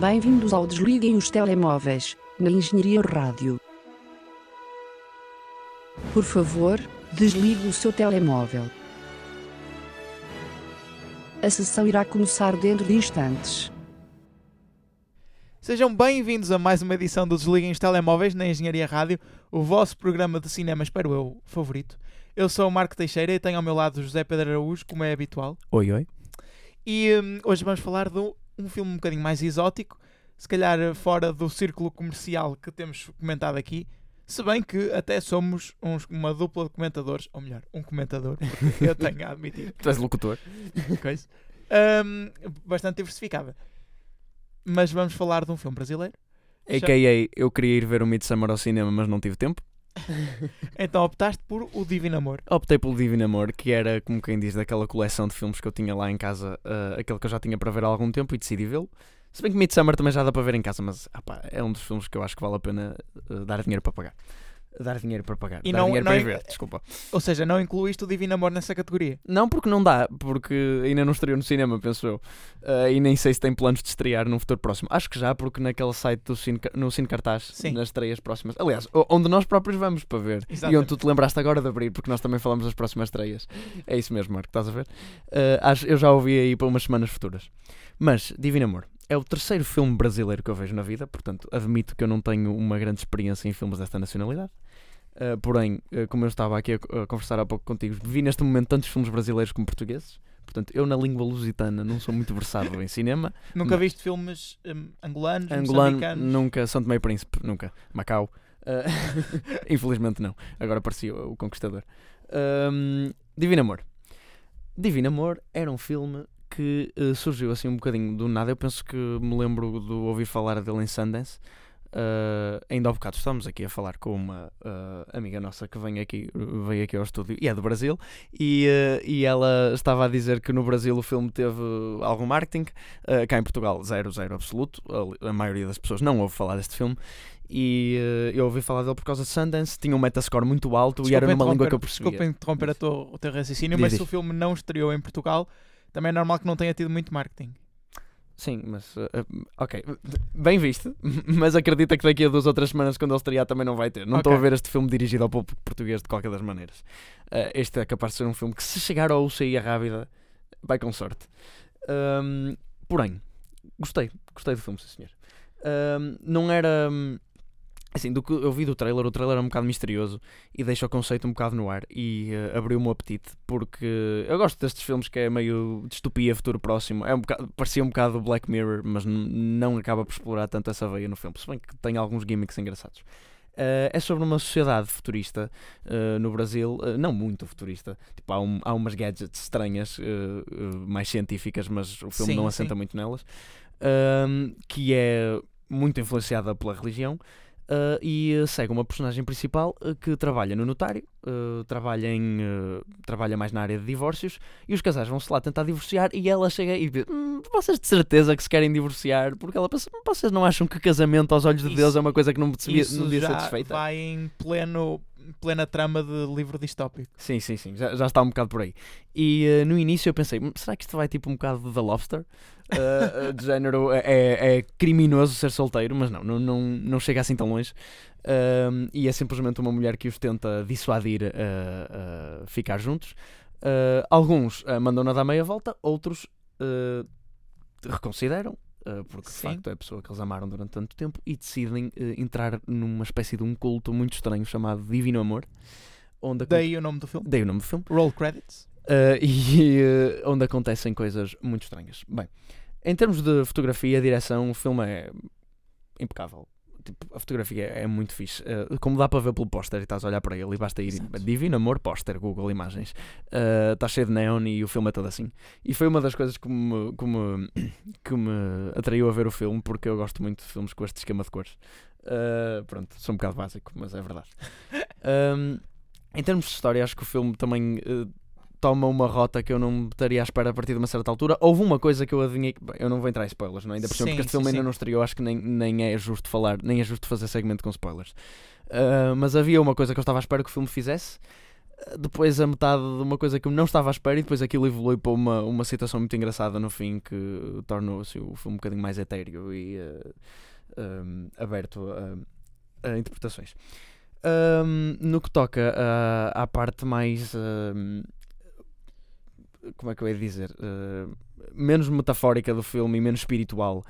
Bem-vindos ao Desliguem os Telemóveis, na Engenharia Rádio. Por favor, desligue o seu telemóvel. A sessão irá começar dentro de instantes. Sejam bem-vindos a mais uma edição do Desliguem os Telemóveis na Engenharia Rádio, o vosso programa de cinema, espero eu, favorito. Eu sou o Marco Teixeira e tenho ao meu lado o José Pedro Araújo, como é habitual. Oi, oi. E hum, hoje vamos falar de um filme um bocadinho mais exótico, se calhar eh, fora do círculo comercial que temos comentado aqui. Se bem que até somos uns- uma dupla de comentadores, ou melhor, um comentador, eu tenho a admitir. Tu és locutor. coisa. Hum, bastante diversificada. Mas vamos falar de um filme brasileiro. A.K.A. eu queria ir ver o Midsummer ao cinema, mas não tive tempo. Então optaste por O Divino Amor. Optei pelo Divino Amor, que era, como quem diz, daquela coleção de filmes que eu tinha lá em casa, ah, aquele que eu já tinha para ver há algum tempo e decidi vê-lo. Se bem que Midsummer também já dá para ver em casa, mas ah é um dos filmes que eu acho que vale a pena ah, dar dinheiro para pagar. Dar dinheiro para pagar. E dar não- dinheiro não para ver, desculpa. Ou seja, não incluíste O Divino Amor nessa categoria. Não, porque não dá, porque ainda não estreou no cinema, penso eu. Ah, e nem sei se tem planos de estrear num futuro próximo. Acho que já, porque naquele site do Cine, no Cine Cartaz, Sim. nas estreias próximas. Aliás, onde nós próprios vamos para ver. E Exatamente. onde tu te lembraste agora de abrir, porque nós também falamos das próximas estreias. É isso mesmo, Marco, estás a ver? Ah, acho, eu já ouvi aí para umas semanas futuras. Mas, Divino Amor, é o terceiro filme brasileiro que eu vejo na vida, portanto, admito que eu não tenho uma grande experiência em filmes desta nacionalidade. Uh, porém, uh, como eu estava aqui a, a conversar há pouco contigo, vi neste momento tantos filmes brasileiros como portugueses. Portanto, eu na língua lusitana não sou muito versado em cinema. Nunca Não. viste filmes hum, angolanos, Angolano, nunca. Tomé e Príncipe, nunca. Macau. Uh, infelizmente não. Agora parecia o Conquistador. Um, Divino Amor. Divino Amor era um filme que uh, surgiu assim um bocadinho do nada. Eu penso que me lembro de ouvir falar dele em Sundance. Uh, ainda há bocado estamos aqui a falar com uma uh, amiga nossa que vem aqui, veio aqui ao estúdio e é do Brasil e, uh, e ela estava a dizer que no Brasil o filme teve algum marketing, cá em Portugal zero, zero absoluto, a, a maioria das pessoas não ouve falar deste filme e eu ouvi falar dele por causa de Sundance, tinha um metascore muito alto e era Desculpa numa língua que eu percebia. Desculpa interromper a tua- o teu raciocínio, Diz, mas diz. se o filme não estreou em Portugal, também é normal que não tenha tido muito marketing. Sim, mas uh, ok, bem visto, mas acredita que daqui a duas ou três semanas, quando ele estrear, também não vai ter. Não estou Ok. a ver este filme dirigido ao público português de qualquer das maneiras. Uh, este é capaz de ser um filme que, se chegar ao UCI rápida, vai com sorte. Um, porém, gostei, gostei do filme, sim senhor. Um, não era. Assim, do que eu vi do trailer, o trailer é um bocado misterioso e deixa o conceito um bocado no ar e uh, abriu-me o apetite porque eu gosto destes filmes que é meio distopia, futuro próximo. É um bocado, parecia um bocado Black Mirror, mas não acaba por explorar tanto essa veia no filme, se bem que tem alguns gimmicks engraçados. Uh, é sobre uma sociedade futurista uh, no Brasil, uh, não muito futurista. Tipo, há, um- há umas gadgets estranhas, mais científicas, mas o filme Sim, não assenta sim. muito nelas. Que é muito influenciada pela religião. Uh, e uh, segue uma personagem principal uh, que trabalha no notário, uh, trabalha, em, uh, trabalha mais na área de divórcios, e os casais vão-se lá tentar divorciar. E ela chega e diz: "Hum, Vocês de certeza que se querem divorciar? Porque ela pensa: "Hum, Vocês não acham que casamento aos olhos de Isso- Deus é uma coisa que não devia, não devia ser desfeita? vai em pleno, plena trama de livro distópico. Sim, sim, sim, já, já está um bocado por aí. E eh, no início eu pensei, "Hum, será que isto vai tipo um bocado de The Lobster? Eh, de género, é, é criminoso ser solteiro, mas não, não, não, não chega assim tão longe. Ahm, e é simplesmente uma mulher que os tenta dissuadir a, ficar juntos. Alguns mandam-na dar meia volta, outros reconsideram. Ah, porque de Sim. facto é a pessoa que eles amaram durante tanto tempo e decidem eh, entrar numa espécie de um culto muito estranho chamado Divino Amor, onde a Daí o nome do filme. Dei o nome do filme. Roll credits. Uh, e uh, onde acontecem coisas muito estranhas. Bem, em termos de fotografia, direção, o filme é impecável. Tipo, a fotografia é muito fixe. Uh, como dá para ver pelo póster e estás a olhar para ele e basta ir Exato. Divino Amor póster, Google Imagens. Uh, Está cheio de neon e o filme é todo assim. E foi uma das coisas que me, que me, que me atraiu a ver o filme porque eu gosto muito de filmes com este esquema de cores. Uh, pronto, sou um bocado básico, mas é verdade. Um, em termos de história, acho que o filme também uh, toma uma rota que eu não estaria à espera a partir de uma certa altura. Houve uma coisa que eu adivinhei. eu não vou entrar em spoilers, não é? Ainda por cima, porque este filme ainda não estreou, acho que nem, nem é justo falar, nem é justo fazer segmento com spoilers. Uh, mas havia uma coisa que eu estava à espera que o filme fizesse. depois a metade de uma coisa que eu não estava à espera e depois aquilo evolui para uma, uma situação muito engraçada no fim que torna assim, o filme um bocadinho mais etéreo e uh, um, aberto a, a interpretações. Um, no que toca uh, à parte mais. Uh, como é que eu ia dizer? Uh, menos metafórica do filme e menos espiritual.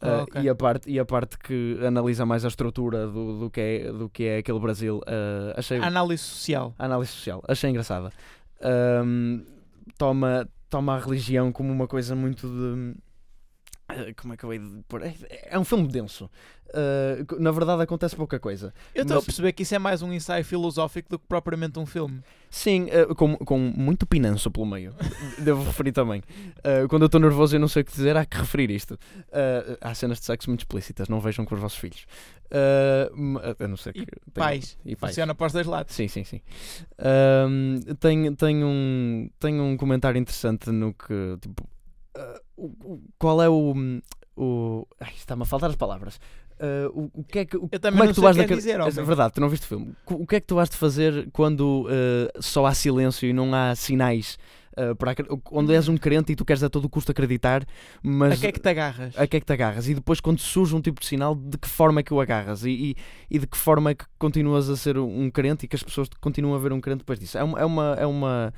Ah, ok. e, a parte, e a parte que analisa mais a estrutura do, do, que, é, do que é aquele Brasil, achei. Análise social. Análise social, achei engraçada. Um, toma, toma a religião como uma coisa muito de. Eh, Como é que eu hei de pôr? É, é um filme denso. Uh, na verdade, acontece pouca coisa. Eu estou a Mas- perceber que isso é mais um ensaio filosófico do que propriamente um filme. Sim, uh, com, com muito pinanço pelo meio. Devo referir também. Uh, quando eu estou nervoso e não sei o que dizer, há que referir isto. Uh, há cenas de sexo muito explícitas, não vejam com os vossos filhos. Uh, a não ser que. E tenham- Pais. E pais. Funciona para os dois lados. Sim, sim, sim. Ahm, tenho, tenho, um, tenho um comentário interessante no que. Tipo, o- o- qual é o. o ai, está-me a faltar as palavras. Ah, o, o que é que, o, Eu também como é não que tu sei o vais que ca- dizer, É homem. verdade, tu não viste o filme. O que é que tu has de fazer quando ah, só há silêncio e não há sinais? ah, para onde és um crente e tu queres a todo custo acreditar, mas A que é que te agarras? a que é que te agarras? E depois, quando surge um tipo de sinal, de que forma é que o agarras? E, e, e de que forma é que continuas a ser um crente e que as pessoas continuam a ver um crente depois disso? É uma. É uma, é uma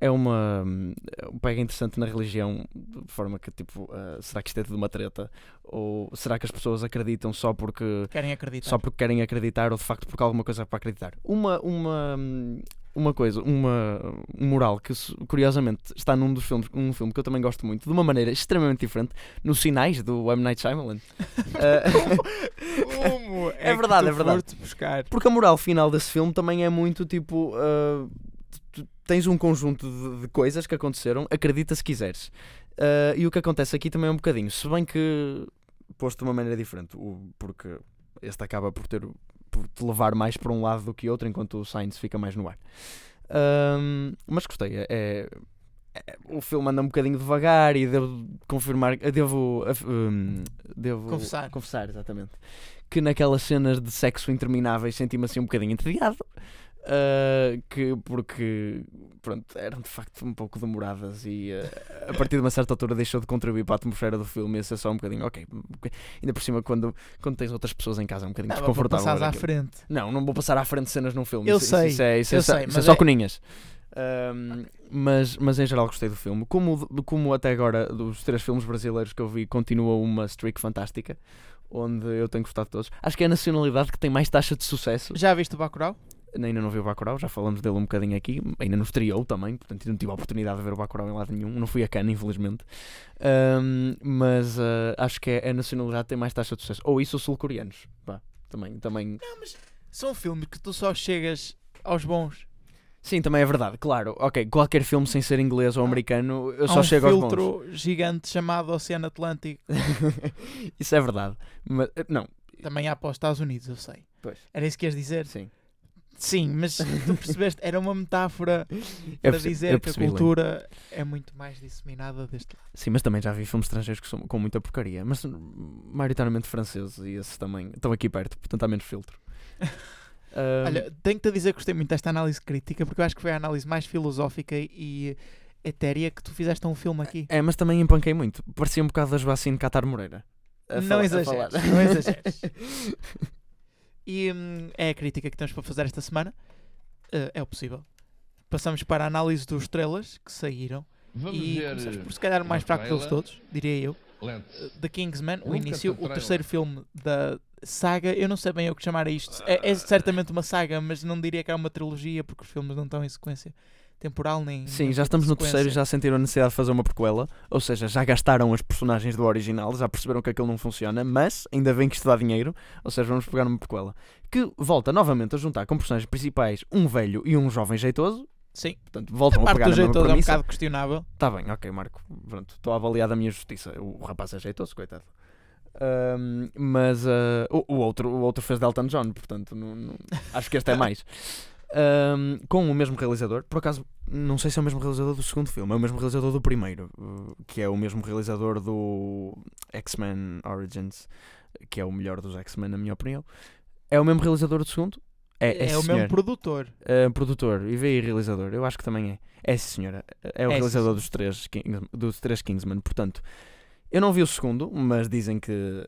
é uma hum, um pega interessante na religião de forma que tipo ah, será que isto é tudo uma treta ou será que as pessoas acreditam só porque Querem acreditar. só porque querem acreditar ou de facto porque há alguma coisa para acreditar uma uma hum, uma coisa uma um moral que su- curiosamente está num dos filmes um filme que eu também gosto muito de uma maneira extremamente diferente nos sinais do M Night Shyamalan Ah, Como É que verdade, é verdade. Porque a moral final desse filme também é muito tipo. tu tens um conjunto de, de coisas que aconteceram, acredita se quiseres. Ah, e o que acontece aqui também é um bocadinho. Se bem que posto de uma maneira diferente, o- porque este acaba por ter por te levar mais para um lado do que outro, enquanto o Sainz fica mais no ar. Ahm, mas gostei. É, é- é- o filme anda um bocadinho devagar e devo confirmar. Devo. hum, devo Confessar. confessar, exatamente. Que naquelas cenas de sexo intermináveis senti-me assim um bocadinho entediado. Ah, que porque pronto, eram de facto um pouco demoradas e ah, a partir de uma certa altura deixou de contribuir para a atmosfera do filme e esse é só um bocadinho ok, ainda por cima quando, quando tens outras pessoas em casa é um bocadinho Não, mas para desconfortável ver à aquilo. frente. Não, não vou passar à frente cenas num filme. Eu isso, sei, Isso, isso é, isso é sei, isso é só é- coninhas. Ahm, mas, mas em geral gostei do filme. Como, como até agora, dos três filmes brasileiros que eu vi, continua uma streak fantástica. Onde eu tenho gostado de todos. Acho que é a nacionalidade que tem mais taxa de sucesso. Já viste o Bacurau? Ainda não vi o Bacurau, já falamos dele um bocadinho aqui. Ainda nos estreou também, portanto não tive a oportunidade de ver o Bacurau em lado nenhum. Não fui a Cannes, infelizmente. Ahm, mas ah, acho que é a nacionalidade que tem mais taxa de sucesso. Ou isso, os sul-coreanos. Pá, Também, também São filmes que tu só chegas aos bons. Sim, também é verdade, claro. Ok, qualquer filme sem ser inglês ou Ah. americano, eu Há só um chego aos bons. filtro gigante chamado Oceano Atlântico. Isso é verdade. Mas, eh, não, Também há para os Estados Unidos, eu sei. Pois. Era isso que queres dizer? sim. Sim, mas tu percebeste, era uma metáfora para dizer que a cultura é muito mais disseminada deste lado. Sim, mas também já vi filmes estrangeiros que são com muita porcaria. Mas maioritariamente franceses e esses também estão aqui perto, portanto há menos filtro. Ahm, Olha, tenho-te a dizer que gostei muito desta análise crítica, porque eu acho que foi a análise mais filosófica e etérea que tu fizeste a um filme aqui. É, mas também empanquei muito. Parecia um bocado da Joacine Catar Moreira. Não a exageres, não exageres. E hum, é a crítica que temos para fazer esta semana. Eh, é o possível. Passamos para a análise dos estrelas que saíram. Vamos e ver. começamos por se calhar o mais fraco deles todos, diria eu. Lente. Uh, The Kingsman, o início, o terceiro filme da saga. Eu não sei bem o que chamar a isto. É, é certamente uma saga, mas não diria que é uma trilogia porque os filmes não estão em sequência temporal nem. Sim, já estamos no terceiro e já sentiram a necessidade de fazer uma prequela. Ou seja, já gastaram as personagens do original, já perceberam que aquilo não funciona, mas ainda bem que isto dá dinheiro. Ou seja, vamos pegar uma prequela que volta novamente a juntar como personagens principais um velho e um jovem jeitoso. Sim, Portanto, a voltam a, parte pegar do na mesma jeito é um bocado questionável. Tá bem, ok, Marco. Pronto, estou a avaliar da minha justiça. O rapaz é jeitoso, coitado. Ahm, mas ah, o, o outro, o outro fez de Elton John, portanto, não- não- acho que este é mais. Ahm, com o mesmo realizador, por acaso, não sei se é o mesmo realizador do segundo filme, é o mesmo realizador do primeiro, uh, que é o mesmo realizador do X-Men Origins, que é o melhor dos X-Men, na minha opinião. É o mesmo realizador do segundo. É, é, o sim, mesmo produtor. Uh, produtor e veio realizador, eu acho que também é. É sim, senhora. É o É, realizador dos três, dos três Kingsman. Portanto, eu não vi o segundo, mas dizem que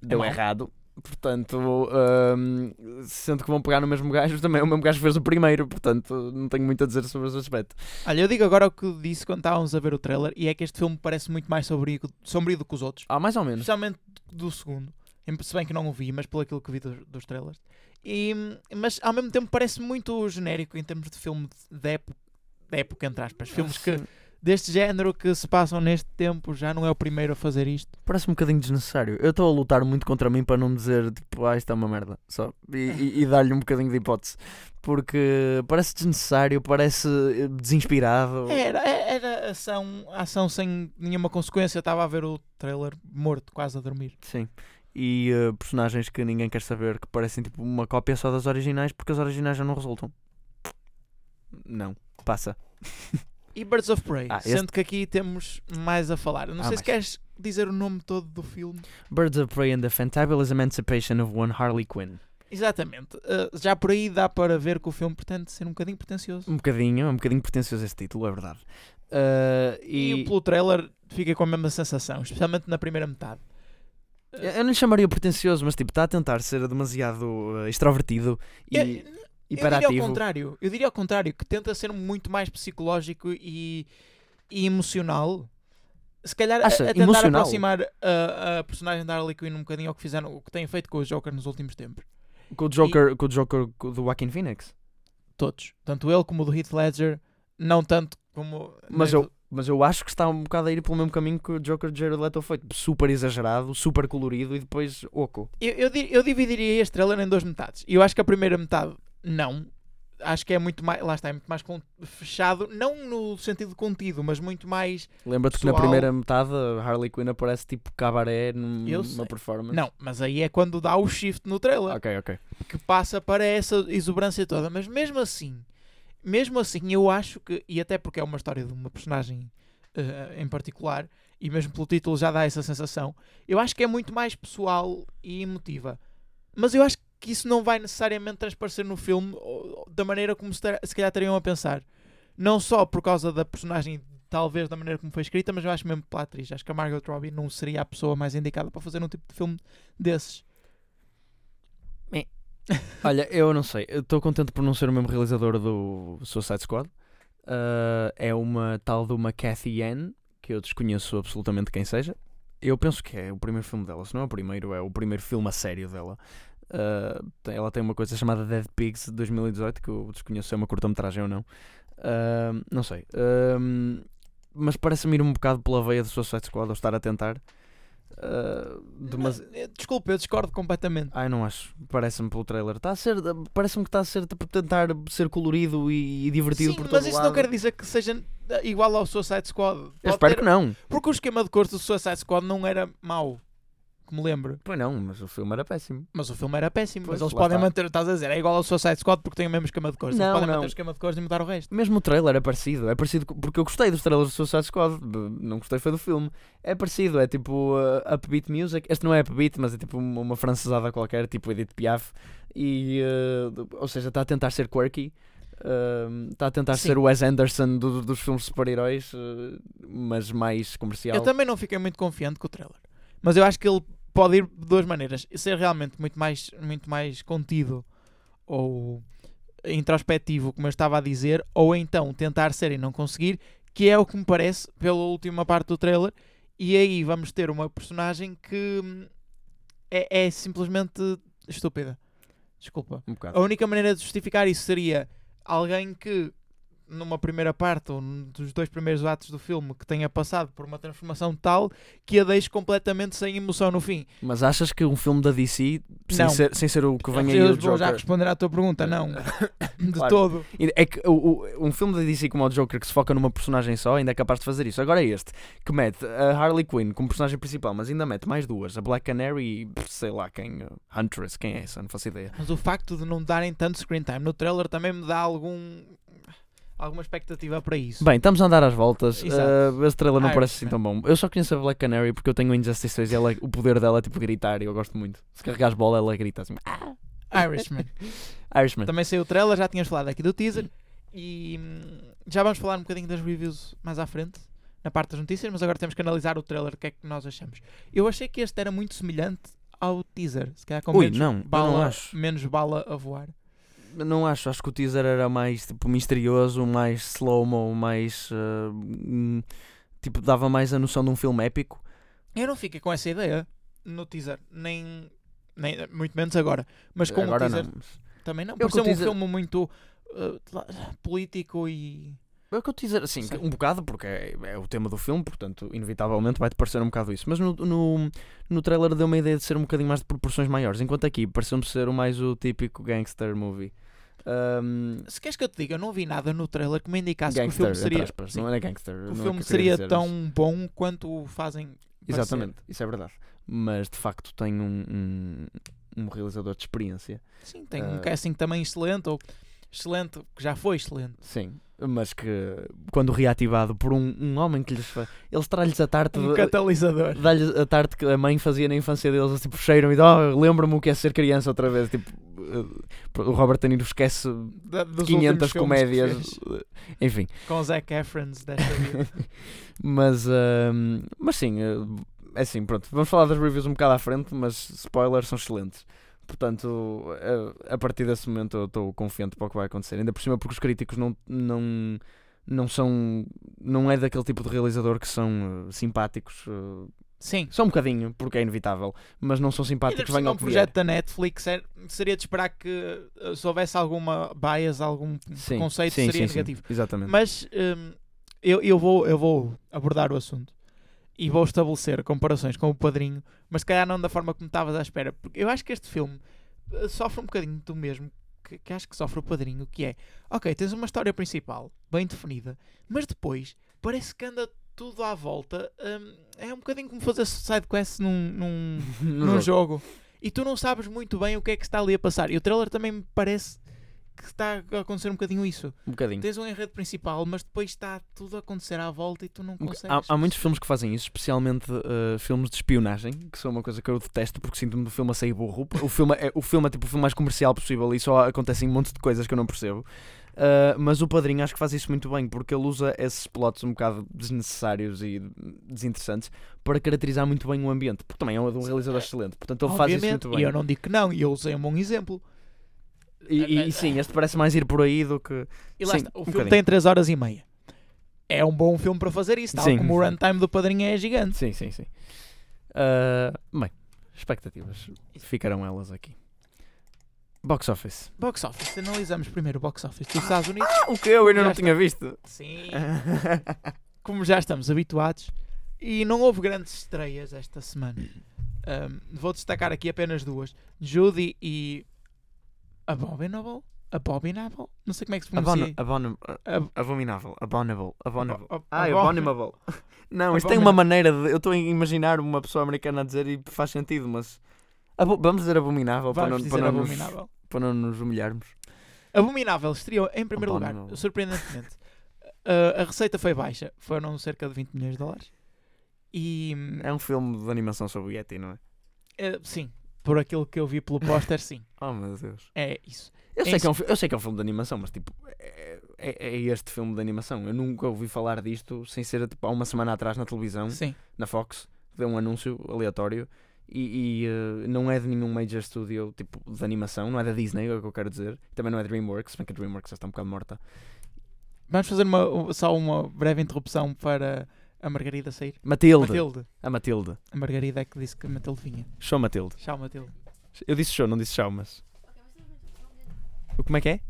deu mau. errado. Portanto, um, sendo que vão pegar no mesmo gajo, também é o mesmo gajo que fez o primeiro. Portanto, não tenho muito a dizer sobre esse aspecto. Olha, eu digo agora o que disse quando estávamos a ver o trailer e é que este filme parece muito mais sombrio, sombrio do que os outros. Ah, mais ou menos. Especialmente do segundo. Se bem que não o vi, mas pelo aquilo que vi dos, dos trailers. E, mas ao mesmo tempo parece muito genérico em termos de filme de, de época, de época, entre aspas. Filmes que, Sim. Deste género que se passam neste tempo já não é o primeiro a fazer isto. Parece um bocadinho desnecessário. Eu estou a lutar muito contra mim para não dizer tipo, ah, isto é uma merda. Só. E, e- e dar-lhe um bocadinho de hipótese. Porque parece desnecessário, parece eh, desinspirado. Era, era ação, ação sem nenhuma consequência. Estava a ver o trailer morto, quase a dormir. Sim. E eh, personagens que ninguém quer saber, que parecem tipo uma cópia só das originais, porque as originais já não resultam. Não. Passa. E Birds of Prey, Ah, este- sendo que aqui temos mais a falar. Não Ah, sei mais. se queres dizer o nome todo do filme. Birds of Prey and the Fantabulous Emancipation of One Harley Quinn. Exatamente. Uh, já por aí dá para ver que o filme pretende ser um bocadinho pretencioso. Um bocadinho, é um bocadinho pretencioso esse título, é verdade. Eh, E, e pelo trailer fica com a mesma sensação, especialmente na primeira metade. Uh, eu não chamaria pretencioso, mas tipo, está a tentar ser demasiado eh, extrovertido e eu, diria ao contrário. Eu diria ao contrário, que tenta ser muito mais psicológico e, e emocional. Se calhar a- Acha? a, tentar Emocional? aproximar a, a personagem da Harley Quinn um bocadinho ao que fizeram, o que têm feito com o Joker nos últimos tempos. Com o Joker, com o Joker do Joaquin Phoenix. Todos. Tanto ele como o do Heath Ledger, não tanto como... Mas eu, mas eu acho que está um bocado a ir pelo mesmo caminho que o Joker de Jared Leto foi. Super exagerado, super colorido e depois oco. Eu, eu, eu dividiria este trailer em duas metades. E eu acho que a primeira metade, não. Acho que é muito mais. Lá está, é muito mais fechado. Não no sentido contido, mas muito mais. Lembra-te que na primeira metade a Harley Quinn aparece tipo cabaré numa performance. Não, mas aí é quando dá o shift no trailer. Ok, ok. Que passa para essa exuberância toda. Mas mesmo assim, mesmo assim, eu acho que. E até porque é uma história de uma personagem eh, em particular, e mesmo pelo título já dá essa sensação, eu acho que é muito mais pessoal e emotiva. Mas eu acho que isso não vai necessariamente transparecer no filme da maneira como se, calhar teriam a pensar. Não só por causa da personagem, talvez da maneira como foi escrita, mas eu acho mesmo pela atriz. Acho que a Margot Robbie não seria a pessoa mais indicada para fazer um tipo de filme desses. Olha, eu não sei. Estou contente por não ser o mesmo realizador do Suicide Squad. Ah, é uma tal de uma Cathy Ann, que eu desconheço absolutamente quem seja. Eu penso que é o primeiro filme dela. Se não é o primeiro, é o primeiro filme a sério dela. Tem- ela tem uma coisa chamada Dead Pigs de 2018, que eu desconheço se é uma curta-metragem ou não. Ah, não sei. Ah, mas parece-me ir um bocado pela veia do Suicide Squad ao estar a tentar. Ah, demasi- Eh, Desculpa, eu discordo completamente. Ai, não acho. Parece-me pelo trailer. Está a ser. Parece-me que está a ser tipo, tentar ser colorido e, e divertido Sim, por todo mas isso lado. não quer dizer que seja eh, igual ao Suicide Squad. Eu Pode espero ter- que não. Porque o esquema de cores do Suicide Squad não era mau, que me lembro. Pois não, mas o filme era péssimo. Mas o filme era péssimo. Pois, mas eles lá podem está. manter, estás a dizer, é igual ao Suicide Squad porque tem o mesmo esquema de cores. Não, eles podem não. manter o esquema de cores e mudar o resto. Mesmo o trailer é parecido. É parecido co- porque eu gostei dos trailers do Suicide Squad. b- Não gostei foi do filme. É parecido. É tipo uh, upbeat music. Este não é upbeat, mas é tipo uma, uma francesada qualquer, tipo Edith Piaf. E, uh, ou seja, está a tentar ser quirky. uh, Está a tentar Sim. ser o Wes Anderson do- dos filmes de super-heróis, uh, mas mais comercial. Eu também não fiquei muito confiante com o trailer. Mas eu acho que ele pode ir de duas maneiras. Ser realmente muito mais, muito mais contido ou introspectivo, como eu estava a dizer, ou então tentar ser e não conseguir, que é o que me parece pela última parte do trailer. E aí vamos ter uma personagem que hum, é, é simplesmente estúpida. Desculpa. Um. A única maneira de justificar isso seria alguém que, numa primeira parte ou dos dois primeiros atos do filme, que tenha passado por uma transformação tal que a deixe completamente sem emoção no fim. Mas achas que um filme da DC, sem, ser, sem ser o que vem aí Eu vou já responder à tua pergunta, não. De Claro. todo. É que o, o- um filme da DC como o Joker que se foca numa personagem só ainda é capaz de fazer isso. Agora é este, que mete a Harley Quinn como personagem principal, mas ainda mete mais duas, a Black Canary e sei lá quem, Huntress, quem é essa? Não faço ideia. Mas o facto de não darem tanto screen time no trailer também me dá algum alguma expectativa para isso. Bem, estamos a andar às voltas. Uh, esse trailer não Ah, parece assim é. tão bom. Eu só conheço a Black Canary porque eu tenho o Injustice 6 e ela, o poder dela é tipo gritar e eu gosto muito. Se carregares bola, ela grita assim. "Ah!" Irishman. Irishman. Também saiu o trailer, já tinhas falado aqui do teaser. E hum, já vamos falar um bocadinho das reviews mais à frente, na parte das notícias, mas agora temos que analisar o trailer, o que é que nós achamos. Eu achei que este era muito semelhante ao teaser, se calhar com Ui, menos, não, bala, não acho. menos bala a voar. Não acho, acho que o teaser era mais tipo misterioso, mais slow-mo, mais. hum, tipo, dava mais a noção de um filme épico. Eu não fiquei com essa ideia no teaser, nem, nem muito menos agora, mas com Agora o teaser não. também não. O Pareceu um teaser- filme muito uh, político e. É o que eu te dizer, assim, Sei. um bocado, porque é, é o tema do filme, portanto, inevitavelmente vai-te parecer um bocado isso. Mas no, no, no trailer deu uma ideia de ser um bocadinho mais de proporções maiores, enquanto aqui pareceu-me ser o mais o típico gangster movie. Ahm, Se queres que eu te diga, eu não vi nada no trailer que me indicasse que o filme seria, aspas, sim, não é gangster. o é filme queria seria dizer, tão mas- bom quanto o fazem. parecer. Exatamente, isso é verdade. Mas de facto tem um, um, um realizador de experiência. Sim, tem um Ah. casting também excelente, ou excelente, que já foi excelente. Sim, mas que quando reativado por um, um homem que lhes faz. Eles traz-lhes a tarte. Um de- catalisador. Dá-lhes a tarte que a mãe fazia na infância deles, tipo, cheiram e oh, lembra-me o que é ser criança outra vez. Tipo, eh, o Robert De Niro esquece Da- dos 500 últimos filmes que comédias, eh, enfim. Com o Zac Efrons desta vida. mas, ahm, mas sim, eh, é assim, pronto. Vamos falar das reviews um bocado à frente, mas spoilers são excelentes. Portanto, eh, a partir desse momento eu estou confiante para o que vai acontecer. Ainda por cima, porque os críticos não, não, não são. Não é daquele tipo de realizador que são eh, simpáticos. eh, Sim. só um bocadinho, porque é inevitável, mas não são simpáticos. Venham um projeto da Netflix é- seria de esperar que uh, se houvesse alguma bias, algum Sim, conceito, sim, seria sim, negativo. Exatamente. Mas hum, eu, eu, vou, eu vou abordar o assunto e vou estabelecer comparações com o Padrinho, mas se calhar não da forma como estavas à espera. Porque eu acho que este filme uh, sofre um bocadinho do mesmo que, que acho que sofre o Padrinho, que é, ok, tens uma história principal bem definida, mas depois parece que anda tudo à volta. hum, é um bocadinho como fazer sidequest num, num, No num jogo. jogo. E tu não sabes muito bem o que é que está ali a passar. E o trailer também me parece que está a acontecer um bocadinho isso. Um bocadinho. Tens um enredo principal, mas depois está tudo a acontecer à volta e tu não consegues. Há, há muitos filmes que fazem isso, especialmente eh, filmes de espionagem, que são uma coisa que eu detesto porque sinto-me do filme a sair burro. O filme é, o filme é tipo o filme mais comercial possível e só acontecem um monte de coisas que eu não percebo. Uh, mas o Padrinho acho que faz isso muito bem porque ele usa esses plots um bocado desnecessários e desinteressantes para caracterizar muito bem o ambiente. Porque também é um, um realizador excelente, portanto ele faz isso Obviamente, muito e bem. eu não digo que não, e eu usei um bom exemplo. E, e- e sim, este parece mais ir por aí do que. E lá Sim, está, o um filme bocadinho. tem 3 horas e meia. É um bom filme para fazer isso, tal Sim. como o runtime do Padrinho é gigante. Sim, sim, sim. Uh, bem, expectativas ficarão elas aqui. Box Office. Box Office, analisamos primeiro o Box Office dos Estados Unidos. O que eu ainda não tinha visto. Sim. como já estamos habituados, e não houve grandes estreias esta semana. Um, vou destacar aqui apenas duas: Judy e Abominable. Abominable? Não sei como é que se pronuncia. Abono, abono, Ab- abominável. Abominable. Abominable. Ab- Ah, Abo- abominable. Não, isto tem uma Abominable. maneira de. Eu estou a imaginar uma pessoa americana a dizer e faz sentido, mas. abo- vamos dizer abominável para Vamos não, dizer para, não nos, Abominável. para não nos humilharmos. Abominável estreou em primeiro lugar, Abominable. surpreendentemente. Uh, a receita foi baixa, foram cerca de 20 milhões de dólares. E hum, É um filme de animação sobre o Yeti, não é? eh, sim, por aquilo que eu vi pelo póster, sim, Oh meu Deus. é isso. Eu É sei, que é um, isso. eu sei que é um filme de animação, mas tipo, é, é- é este filme de animação. Eu nunca ouvi falar disto sem ser tipo, há uma semana atrás na televisão, Sim. na Fox, deu um anúncio aleatório e, e, eh, não é de nenhum major studio tipo de animação, não é da Disney, é o que eu quero dizer. Também não é DreamWorks, bem que a DreamWorks já está um bocado morta. Vamos fazer uma, só uma breve interrupção para a Margarida sair. Matilde, Matilde. a Matilde. A Margarida é que disse que a Matilde vinha. Show Matilde. Tchau, Matilde. Eu disse show, não disse show, mas. O como é que é?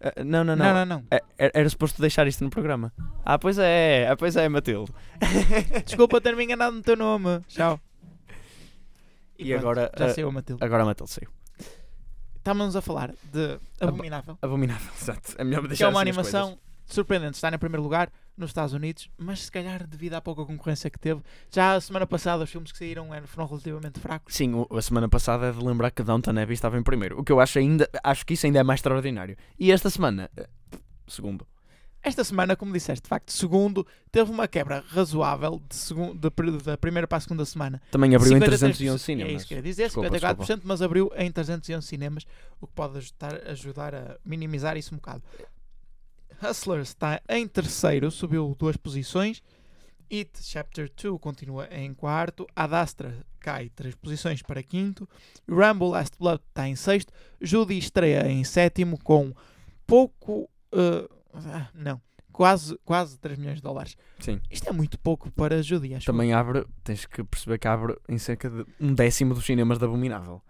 Ah, não, não, não. Não, não, não. É- Era, era suposto deixar isto no programa. Ah, pois é, ah, pois é, Matilde. Desculpa ter-me enganado no teu nome. Tchau. E pronto, agora, Já ah, saiu a Matilde. Agora a Matilde saiu. Estávamos a falar de Abominável. Abominável, exato. É melhor me Que deixar é uma assim as animação surpreendente. Está em primeiro lugar nos Estados Unidos, mas se calhar devido à pouca concorrência que teve. Já a semana passada os filmes que saíram foram relativamente fracos. Sim, a semana passada é de lembrar que Downton Abbey estava em primeiro. O que eu acho ainda, acho que isso ainda é mais extraordinário. E esta semana, eh, segundo. Esta semana, como disseste, de facto, segundo, teve uma quebra razoável de segun- de da primeira para a segunda semana. Também abriu em 53%, 311 cinemas. É isso que eu ia dizer, Desculpa, 54%, mas abriu em 311 cinemas, o que pode ajudar, ajudar a minimizar isso um bocado. Hustlers está em terceiro, subiu duas posições. It Chapter 2 continua em quarto. Ad Astra cai três posições para quinto. Rambo Last Blood está em sexto. Judy estreia em sétimo com pouco. uh, ah, não, quase, quase 3 milhões de dólares. Sim. Isto é muito pouco para Judy, acho. Também abre, tens que perceber que abre em cerca de um décimo dos cinemas da Abominável.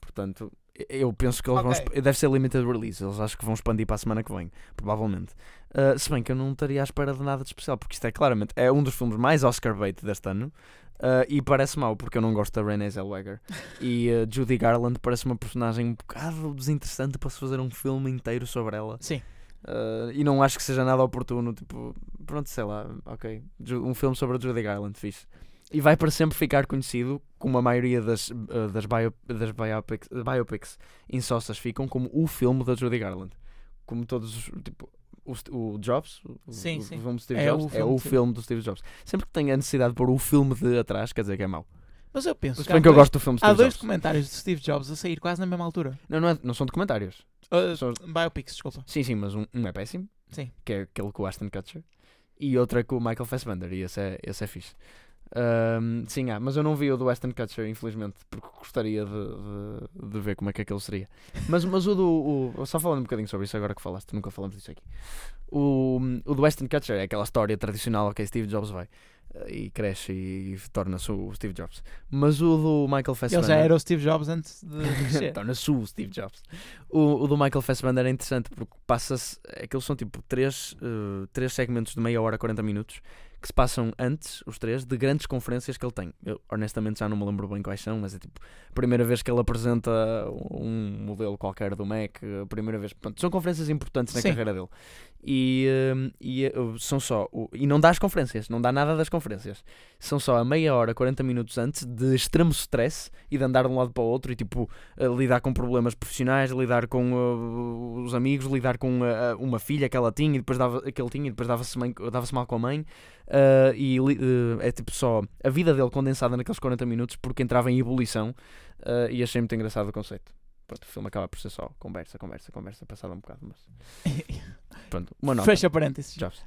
Portanto, eu penso que eles vão. Ok. exp- Deve ser limited release. Eles acho que vão expandir para a semana que vem, provavelmente. Uh, se bem que eu não estaria à espera de nada de especial, porque isto é claramente é um dos filmes mais Oscar bait deste ano. uh, e parece mau, porque eu não gosto da Renée Zellweger. e uh, Judy Garland parece uma personagem um bocado desinteressante para se fazer um filme inteiro sobre ela. Sim. Uh, e não acho que seja nada oportuno. Tipo, pronto, sei lá, ok. Um filme sobre a Judy Garland, fixe. E vai para sempre ficar conhecido, como a maioria das, uh, das, bio, das biopics, biopics insossas ficam, como o filme da Judy Garland. Como todos os. Tipo, o, o Jobs, o, Sim, o, sim. o filme do Steve É Jobs, o é filme o do Steve- filme do Steve Jobs. Sempre que tenho a necessidade de pôr o filme de atrás, quer dizer que é mau. Mas eu penso Se que, há que eu dois- gosto do filme de há Steve dois Jobs. documentários de Steve Jobs a sair quase na mesma altura. Não, não, é- não são documentários. Uh, São- biopics, desculpa. Sim, sim, mas um, um é péssimo. Sim. que é aquele com o Aston Kutcher, e outro é com o Michael Fassbender, e esse é, esse é fixe. Ahm, sim, há, mas eu não vi o do Aston Kutcher, infelizmente, porque gostaria de, de, de ver como é que aquele seria. Mas, mas o do. O, só falando um bocadinho sobre isso agora que falaste, nunca falamos disso aqui. O, o do Aston Kutcher é aquela história tradicional que Steve Jobs vai eh, e cresce e torna-se o Steve Jobs. Mas o do Michael Ele Fassbender. já era o Steve Jobs antes de. Torna-se o Steve Jobs. O, o do Michael Fassbender é interessante porque passa-se. Aqueles são tipo três, eh, três segmentos de meia hora, 40 minutos que se passam antes, os três, de grandes conferências que ele tem. Eu honestamente já não me lembro bem quais são, mas é tipo a primeira vez que ele apresenta um modelo qualquer do Mac, a primeira vez. Portanto, são conferências importantes na Sim. carreira dele. E, eh, e eh, são só. E não dá as conferências, não dá nada das conferências. São só a meia hora, 40 minutos antes de extremo stress e de andar de um lado para o outro e tipo a lidar com problemas profissionais, lidar com uh, os amigos, lidar com uh, uma filha que ela tinha e depois dava, que ele tinha e depois dava-se dava-se mal com a mãe. uh, e é tipo só a vida dele condensada naqueles 40 minutos porque entrava em ebulição e achei muito engraçado o conceito. Pronto, o filme acaba por ser só conversa, conversa, conversa, passado um bocado, mas pronto, uma nota. Fecha parênteses. Jobs.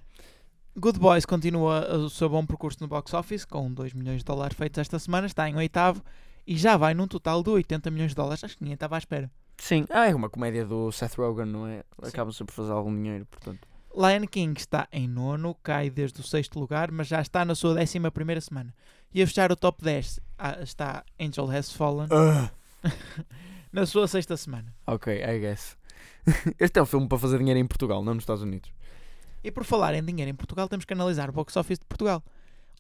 Good Boys continua o seu bom percurso no box office, com 2 milhões de dólares feitos esta semana, está em oitavo e já vai num total de 80 milhões de dólares. Acho que ninguém estava à espera. Sim, ah, é uma comédia do Seth Rogen, não é? Sim. Acabam sempre por fazer algum dinheiro, portanto. Lion King está em nono, cai desde o sexto lugar, mas já está na sua décima primeira semana. E a fechar o top 10 ah, está Angel Has Fallen, na sua sexta semana. Ok, I guess. Este é um filme para fazer dinheiro em Portugal, não nos Estados Unidos. E por falar em dinheiro em Portugal, temos que analisar o box office de Portugal,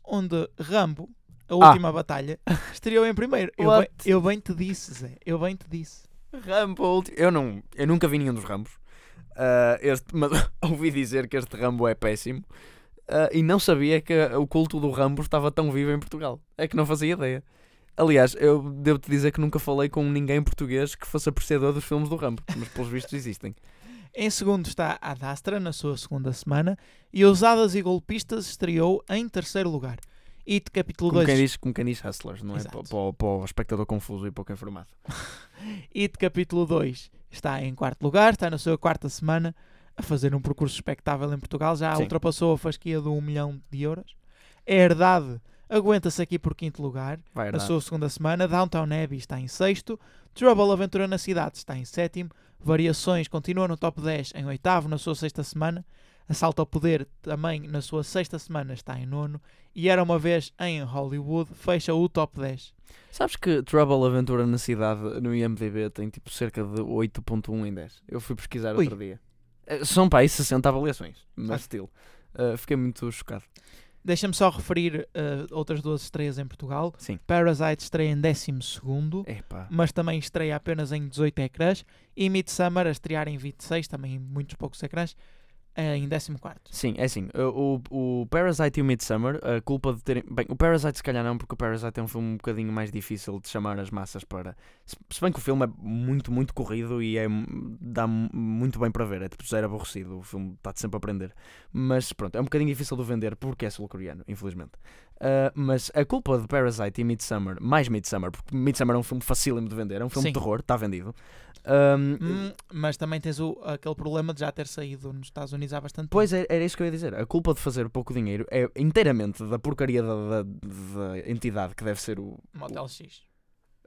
onde Rambo, a Ah. última batalha, estreou em primeiro. Eu bem, What? eu bem te disse, Zé, eu bem te disse. Rambo, ulti- eu não, eu nunca vi nenhum dos Rambos. Ah, este, mas ouvi dizer que este Rambo é péssimo Ah, e não sabia que o culto do Rambo estava tão vivo em Portugal. É que não fazia ideia. Aliás, eu devo-te dizer que nunca falei com ninguém português que fosse apreciador dos filmes do Rambo, mas pelos vistos existem. Em segundo está a Dastra, na sua segunda semana, e Ousadas e Golpistas estreou em terceiro lugar. It capítulo Como 2 quem, diz, como quem diz Hustlers, não é? Exato. Para, para o- para o espectador confuso e pouco informado. It capítulo 2 está em quarto lugar, está na sua quarta semana a fazer um percurso espectável em Portugal, já Sim. ultrapassou a fasquia de 1 milhão de euros. A Herdade aguenta-se aqui por quinto lugar, Vai na sua segunda semana. Downtown Abbey está em sexto. Trouble Aventura na Cidade está em sétimo. Variações continua no top 10 em oitavo na sua sexta semana. Assalto ao Poder também na sua sexta semana está em nono. E Era Uma Vez em Hollywood fecha o top 10. Sabes que Trouble Aventura na Cidade no IMDB tem tipo cerca de 8.1 em 10. Eu fui pesquisar Ui. outro dia. Eh, São para aí 60 avaliações, Ah. mas estilo. Eh, fiquei muito chocado. Deixa-me só referir eh, outras duas estreias em Portugal. Sim. Parasite estreia em 12, Epá. mas também estreia apenas em 18 ecrãs. E Midsummer a estrear em 26, também em muitos poucos ecrãs. É em 14. Sim, é assim. O, o Parasite e o Midsummer, a culpa de terem. Bem, o Parasite se calhar não, porque o Parasite é um filme um bocadinho mais difícil de chamar as massas para. Se, bem que o filme é muito, muito corrido e é, dá muito bem para ver. É tipo zero aborrecido. O filme está-te sempre a aprender. Mas pronto, é um bocadinho difícil de vender porque é sul-coreano, infelizmente. Uh, mas a culpa de Parasite e Midsummer, mais Midsummer, porque Midsummer é um filme facílimo de vender, é um filme Sim. de terror, está vendido. Um, Hum, mas também tens o, aquele problema de já ter saído nos Estados Unidos há bastante tempo. Pois é, era isso que eu ia dizer. A culpa de fazer pouco dinheiro é inteiramente da porcaria da, da- da entidade que deve ser o. Motel X.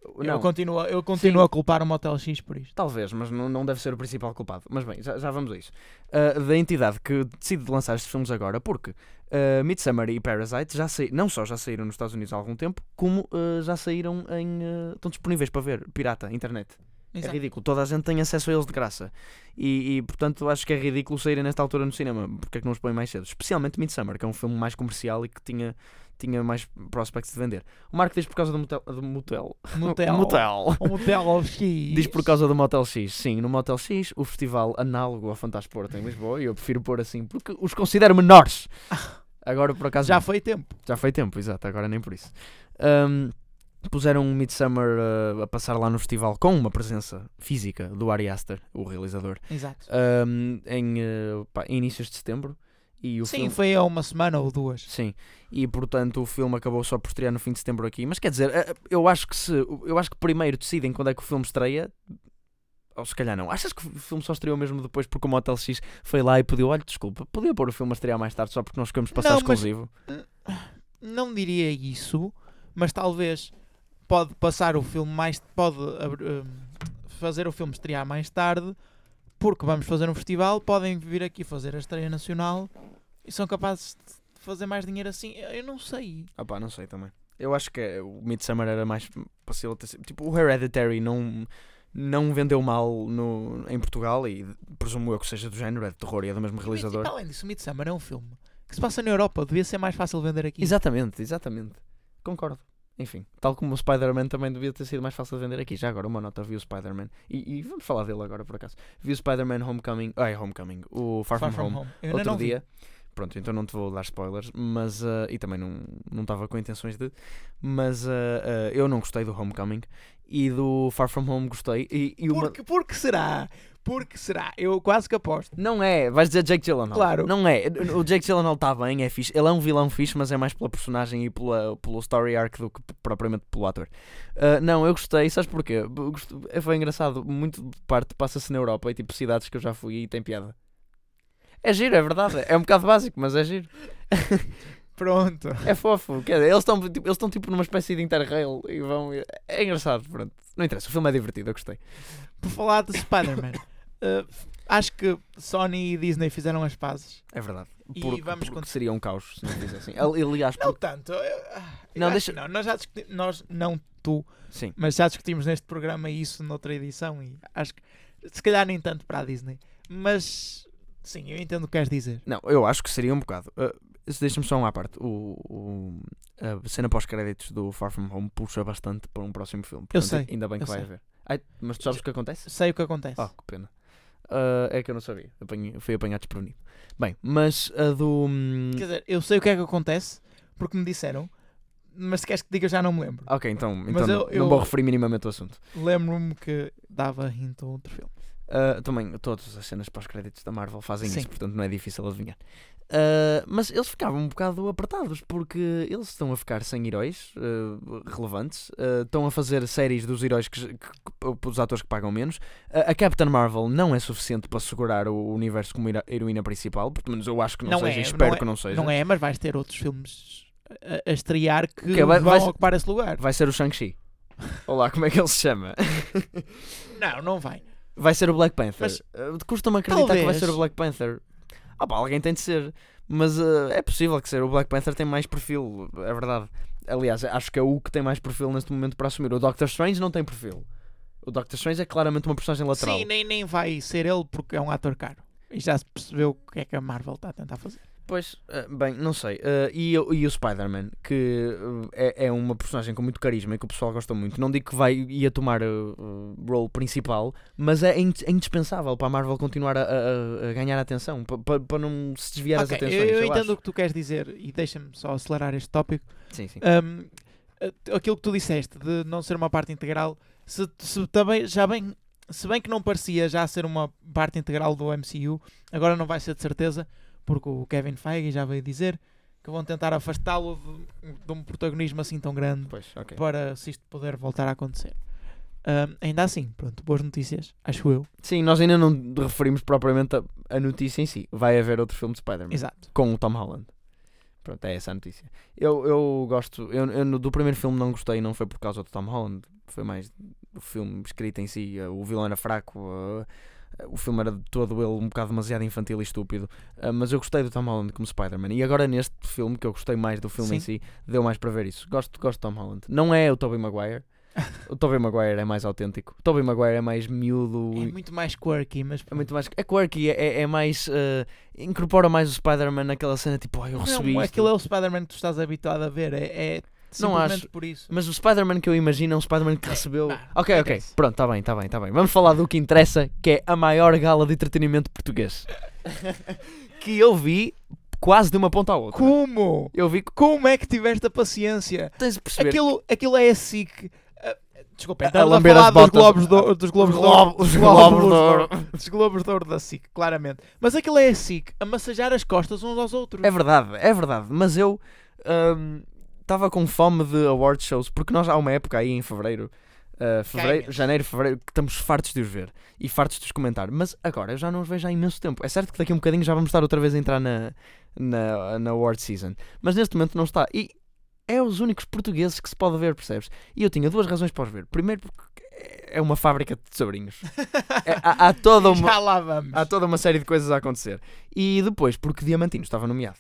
o- Eu Não, continuo, eu continuo a culpar o Motel X por isto. talvez, mas não, não deve ser o principal culpado. Mas bem, já, já vamos a isso. Ah, da entidade que decide lançar estes filmes agora, porque uh, Midsummer e Parasite já saí, não só já saíram nos Estados Unidos há algum tempo, como ah, já saíram em. ah, estão disponíveis para ver, pirata, internet. É Exato. ridículo. Toda a gente tem acesso a eles de graça. E, e, portanto acho que é ridículo saírem nesta altura no cinema. Porque é que não os põem mais cedo? Especialmente Midsummer, que é um filme mais comercial e que tinha, tinha mais prospects de vender. O Marco diz por causa do motel. Do motel. Motel. motel. O Motel X. Diz por causa do Motel X. Sim, no Motel X, o festival análogo ao Fantasporto em Lisboa, e eu prefiro pôr assim porque os considero menores. Agora por acaso Já foi tempo. Já foi tempo, exato, agora nem por isso. Ahm, puseram um Midsummer uh, a passar lá no festival com uma presença física do Ari Aster, o realizador, Exato. ahm, em, uh, pá, em inícios de setembro. E o Sim, filme... foi há uma semana ou duas. Sim, e portanto o filme acabou só por estrear no fim de setembro aqui. Mas quer dizer, eh, eu acho que se eu acho que primeiro decidem quando é que o filme estreia, ou se calhar não. Achas que o filme só estreou mesmo depois porque o Motel X foi lá e pediu, olha, desculpa, podia pôr o filme a estrear mais tarde só porque nós queremos passar Não, mas- exclusivo? Não diria isso, mas talvez pode passar o filme mais. pode hum, fazer o filme estrear mais tarde, porque vamos fazer um festival, podem vir aqui fazer a estreia nacional e são capazes de fazer mais dinheiro assim. Eu não sei. Ah pá, não sei também. Eu acho que o Midsummer era mais fácil Tipo, o Hereditary não, não vendeu mal no, em Portugal e presumo eu que seja do género, é de terror e é do mesmo realizador. Além disso, Midsummer é um filme que se passa na Europa, devia ser mais fácil vender aqui. Exatamente, exatamente. Concordo. Enfim, tal como o Spider-Man também devia ter sido mais fácil de vender aqui. Já agora, uma nota, vi o Spider-Man. E, e vamos falar dele agora, por acaso. Vi o Spider-Man Homecoming. Ai, Homecoming. O Far, Far From, From Home. Home. Outro não vi. Pronto, então não te vou dar spoilers. Mas. ah, e também não não estava com intenções de. Mas ah, ah, eu não gostei do Homecoming. E do Far From Home gostei. E, e uma... Porque, porque será? Porque será? Eu quase que aposto. Não é, vais dizer Jake Gyllenhaal. Claro. Não é. O Jake Gyllenhaal está bem, é fixe. Ele é um vilão fixe, mas é mais pela personagem e pela, pelo story arc do que propriamente pelo ator. Ah, não, eu gostei, sabes porquê? Eu gost- é, Foi engraçado. Muito de parte passa-se na Europa e tipo cidades que eu já fui e tem piada. É giro, é verdade. É um bocado básico, mas é giro. Pronto. É fofo. Quer dizer, eles estão tipo, eles estão, tipo numa espécie de interrail e vão. É engraçado, pronto. Não interessa, o filme é divertido, eu gostei. Por falar de Spider-Man, eh, acho que Sony e Disney fizeram as pazes. É verdade. E Porque, vamos porque seria um caos se não fizessem. Ali- Aliás, Não porque- tanto. eu- ah, eu Não, deixa- não. Nós já discutimos, nós, não tu, sim. mas já discutimos neste programa isso noutra edição e acho que se calhar nem tanto para a Disney. Mas sim, eu entendo o que queres dizer. Não, eu acho que seria um bocado. Uh, Deixa-me só uma à parte. O, o- a cena pós-créditos do Far From Home puxa bastante para um próximo filme. Eu Portanto, sei, Ainda bem que eu vai sei. haver. Ai, mas tu sabes o que acontece? Sei o que acontece. Oh, que pena. Uh, é que eu não sabia. Apanhei, fui apanhado desprevenido. Bem, mas a do. hum, Quer dizer, eu sei o que é que acontece porque me disseram, mas se queres que diga já não me lembro. Ok, então, então eu- não, eu- não vou referir minimamente o assunto. Lembro-me que dava hint a outro filme. Uh, também, todas as cenas pós-créditos da Marvel fazem Sim. isso, portanto não é difícil adivinhar. Uh, mas eles ficavam um bocado apertados porque eles estão a ficar sem heróis uh, relevantes, estão a fazer séries dos heróis que, que, que- os atores que pagam menos. A Captain Marvel não é suficiente para segurar o universo como hero- heroína principal, pelo menos eu acho que não, Não seja, é, e espero não é- que não seja. Não é, mas vais ter outros filmes a, a estrear que Que vai- vão vai- ocupar esse lugar. Vai ser o Shang-Chi. Olá, como é que ele se chama? Não, não vai. Vai ser o Black Panther. Mas- Uh, Custa-me acreditar que vai Talvez. ser o Black Panther. Ah pá, alguém tem de ser. Mas uh, é possível que ser. O Black Panther tem mais perfil, é verdade. Aliás, acho que é o que tem mais perfil neste momento para assumir. O Doctor Strange não tem perfil. O Doctor Strange é claramente uma personagem lateral. Sim, nem, nem vai ser ele porque é um ator caro. E já se percebeu o que é que a Marvel está a tentar fazer. Pois, eh, bem, não sei. Eh, e, o- e o Spider-Man, que eh, é, é uma personagem com muito carisma e que o pessoal gosta muito. Não digo que vai ia tomar o role principal, mas é, in- é indispensável para a Marvel continuar a, a- a ganhar atenção, pa- pa- para, não se desviar Ok, as atenções. eu, eu eu entendo acho. o que tu queres dizer e deixa-me só acelerar este tópico. Sim, sim. Um, aquilo que tu disseste de não ser uma parte integral, se, se também já bem, se bem que não parecia já ser uma parte integral do MCU, agora não vai ser de certeza, porque o Kevin Feige já veio dizer que vão tentar afastá-lo de, de um protagonismo assim tão grande Pois, ok. para se isto poder voltar a acontecer. Um, ainda assim, pronto, boas notícias, acho eu. Sim, nós ainda não referimos propriamente a, a notícia em si. Vai haver outro filme de Spider-Man Exato. com o Tom Holland. Pronto, é essa a notícia. Eu, eu gosto, eu, eu do primeiro filme não gostei, não foi por causa do Tom Holland, foi mais o filme escrito em si, o vilão era fraco, eh, o filme era todo ele um bocado demasiado infantil e estúpido, eh, mas eu gostei do Tom Holland como Spider-Man. E agora neste filme, que eu gostei mais do filme em Sim. si, deu mais para ver isso. Gosto, gosto de Tom Holland. Não é o Tobey Maguire. O Tobey Maguire é mais autêntico. O Tobey Maguire é mais miúdo. É muito mais quirky, mas é muito mais. É quirky, é, é- é mais. eh, incorpora mais o Spider-Man naquela cena tipo, ai, eu não, recebi isto. aquilo é o Spider-Man que tu estás habituado a ver, é, é Não acho. por isso. Mas o Spider-Man que eu imagino é um Spider-Man que É, recebeu. vá, ok, ok. esquece. Pronto, está bem, está bem, está bem. Vamos falar do que interessa, que é a maior gala de entretenimento português. que eu vi quase de uma ponta à outra. Como? Eu vi Como é que tiveste a paciência? tens de perceber. Aquilo, aquilo é assim que. ah, Desculpa, A- a a, falar dos globos, do, dos globos de ouro. os dos globos de ouro. Dos globos de ouro da SIC, claramente. Mas aquilo é a SIC a massajar as costas uns aos outros. É verdade, é verdade. Mas eu estava com fome de award shows, porque nós há uma época aí em fevereiro, uh, fevereiro janeiro, fevereiro, que estamos fartos de os ver e fartos de os comentar. Mas agora eu já não os vejo há imenso tempo. É certo que daqui a um bocadinho já vamos estar outra vez a entrar na, na, na award season, mas neste momento não está. E é os únicos portugueses que se pode ver, percebes? E eu tinha duas razões para os ver. Primeiro, porque é uma fábrica de tesourinhos. É- há, há toda uma. Há toda uma série de coisas a acontecer. E depois, porque Diamantino estava nomeado.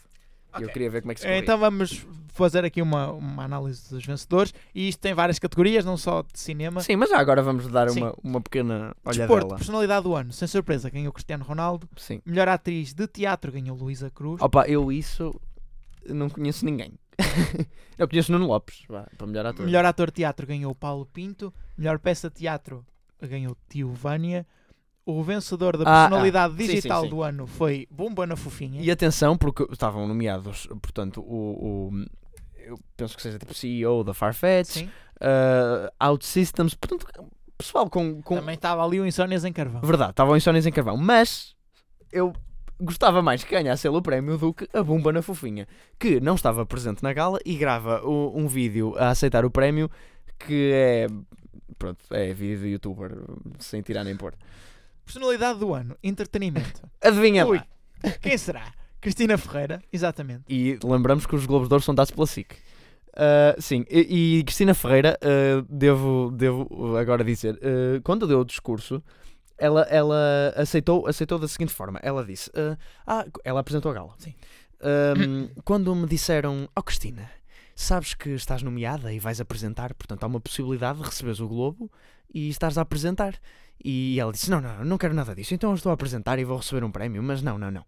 E eu queria ver como é que se corria. Então vamos fazer aqui uma, uma análise dos vencedores. E isto tem várias categorias, não só de cinema. Sim, mas já agora vamos dar Sim. uma, uma pequena Desporto, olhadela. personalidade do ano, sem surpresa, ganhou Cristiano Ronaldo. Sim. Melhor atriz de teatro ganhou Luísa Cruz. Opa, eu isso não conheço ninguém. eu conheço Nuno Lopes, vá, para melhor ator. Melhor ator de teatro ganhou Paulo Pinto. Melhor peça de teatro ganhou Tio Vânia. O vencedor da Ah, ah. personalidade Sim, sim, digital sim. do ano foi Bomba na Fofinha. E atenção, porque estavam nomeados, portanto, o, o- eu penso que seja tipo CEO da Farfetch, uh, OutSystems, portanto, pessoal com, com Também estava ali o Insónias em Carvão. Verdade, estavam Insónias em Carvão, mas eu gostava mais que ganhasse ele o prémio do que a Bumba na Fofinha, que não estava presente na gala e grava o- um vídeo a aceitar o prémio que é. Pronto, é vídeo de youtuber, sem tirar nem pôr. Personalidade do ano, entretenimento. Adivinha Ui. lá. Quem será? Cristina Ferreira, exatamente. E lembramos que os Globos de Ouro são dados pela SIC. Ah, sim, e, e Cristina Ferreira, ah, devo, devo agora dizer, ah, quando deu o discurso, ela, ela aceitou, aceitou da seguinte forma: ela disse, ah, ela apresentou a gala. Sim. Ahm, quando me disseram, oh Cristina, sabes que estás nomeada e vais apresentar, portanto há uma possibilidade de receberes o Globo e estás a apresentar. E ela disse: Não, não, não quero nada disso, então eu estou a apresentar e vou receber um prémio, mas não, não, não.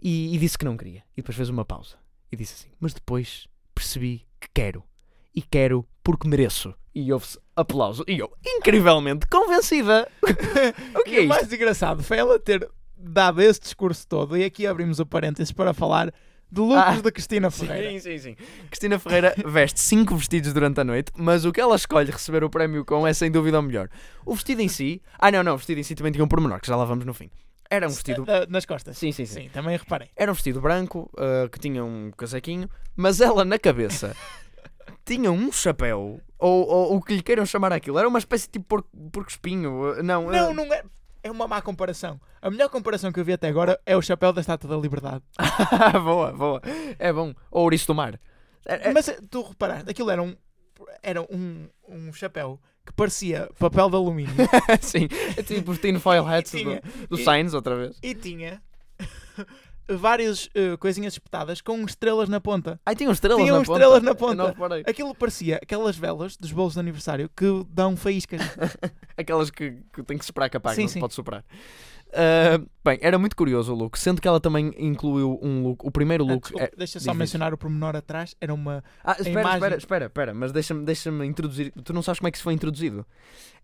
E, e disse que não queria. E depois fez uma pausa e disse assim: Mas depois percebi que quero. E quero porque mereço. E houve-se aplauso. E eu, incrivelmente convencida. o que é o mais engraçado foi ela ter dado esse discurso todo. E aqui abrimos o parênteses para falar de lucros Ah, da Cristina Ferreira. Sim, sim, sim. Cristina Ferreira veste cinco vestidos durante a noite, mas o que ela escolhe receber o prémio com é sem dúvida o melhor. O vestido em si. Ah, não, não, o vestido em si também tinha um pormenor, que já lá vamos no fim. Era um vestido. Nas costas. Sim, sim, sim. Sim, também reparei. Era um vestido branco, ah, que tinha um casaquinho, mas ela na cabeça tinha um chapéu, ou, ou o que lhe queiram chamar aquilo. Era uma espécie de tipo porco, porco espinho. ah, Não, Não, ah, não é. É uma má comparação. A melhor comparação que eu vi até agora é o chapéu da Estátua da Liberdade. boa, boa. É bom. Ou ouriço do mar. É- é- Mas eh, tu reparaste, aquilo era um, era um, um chapéu que parecia papel de alumínio Sim, é tipo tinfoil hats E tinha- do, do e- Signs, outra vez. e tinha várias eh, coisinhas espetadas com estrelas na ponta. Ai, tinham estrelas Tinham na estrelas ponta. na Eu ponta. não reparei. Aquilo parecia aquelas velas dos bolos de aniversário que dão faíscas. Aquelas que, que tem que soprar que apaga, Sim, não sim. pode soprar. Uh, bem, era muito curioso o look, sendo que ela também incluiu um look. O primeiro Ah, look. desculpa, é- deixa só isso. mencionar o pormenor atrás. Era uma. Ah, espera, imagem- espera, espera, espera, mas deixa-me deixa introduzir. Tu não sabes como é que isso foi introduzido?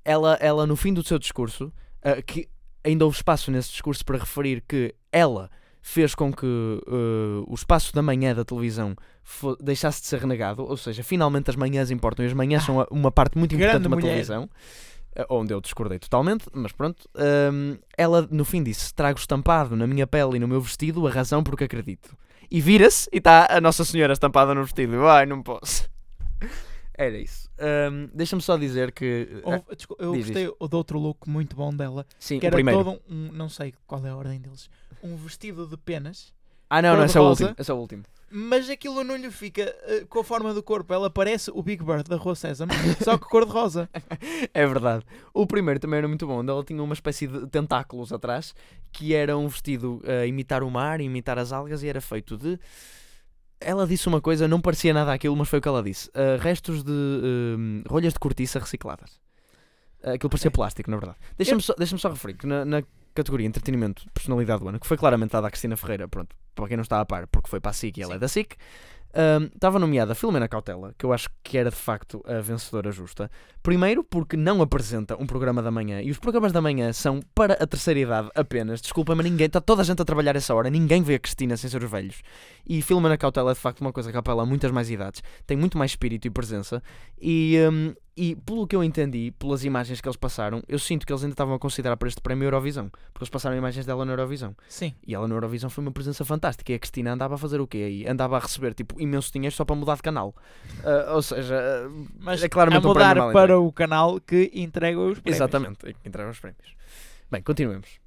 Ela, ela no fim do seu discurso, ah, que ainda houve espaço nesse discurso para referir que ela fez com que ah, o espaço da manhã da televisão deixasse de ser renegado, ou seja, finalmente as manhãs importam e as manhãs são a- uma parte muito importante de uma mulher. televisão. ah, Onde eu discordei totalmente, mas pronto. ahm, ela no fim disse: Trago estampado na minha pele e no meu vestido a razão porque acredito. E vira-se e está a Nossa Senhora estampada no vestido. Ai, não posso. Era isso. Ahm, Deixa-me só dizer que. ah, Houve- desculpa, eu diz, gostei de outro look muito bom dela. sim, Que o era primeiro. todo um. Não sei qual é a ordem deles. Um vestido de penas. Ah, não, não, esse é o último. Esse é o último. Mas aquilo não lhe fica eh, com a forma do corpo. Ela parece o Big Bird da Rua Sésamo, só que cor-de-rosa. É verdade. O primeiro também era muito bom. Ela tinha uma espécie de tentáculos atrás que era um vestido a imitar o mar, imitar as algas e era feito de. Ela disse uma coisa, não parecia nada aquilo, mas foi o que ela disse. Ah, restos de hum, rolhas de cortiça recicladas. Ah, aquilo parecia Ok. plástico, na verdade. Deixa-me só, deixa só referir que na, na categoria entretenimento, personalidade do ano, que foi claramente dada à Cristina Ferreira, pronto, para quem não está a par, porque foi para a SIC e ela é Sim. da SIC, estava nomeada Filomena Cautela, que eu acho que era de facto a vencedora justa. Primeiro, porque não apresenta um programa da manhã e os programas da manhã são para a terceira idade apenas. Desculpa, mas ninguém, está toda a gente a trabalhar essa hora, ninguém vê a Cristina sem ser os velhos. E Filomena Cautela é de facto uma coisa que apela a muitas mais idades, tem muito mais espírito e presença. E, hum, e pelo que eu entendi, pelas imagens que eles passaram, eu sinto que eles ainda estavam a considerar para este prémio Eurovisão, porque eles passaram imagens dela na Eurovisão. Sim. E ela na Eurovisão foi uma presença fantástica. E a Cristina andava a fazer o quê aí? Andava a receber tipo imenso dinheiro só para mudar de canal. Ah, ou seja, ah, Mas é claramente a um mudar mal para o canal que entrega os prémios. Exatamente, entraram os prémios. Bem, continuemos.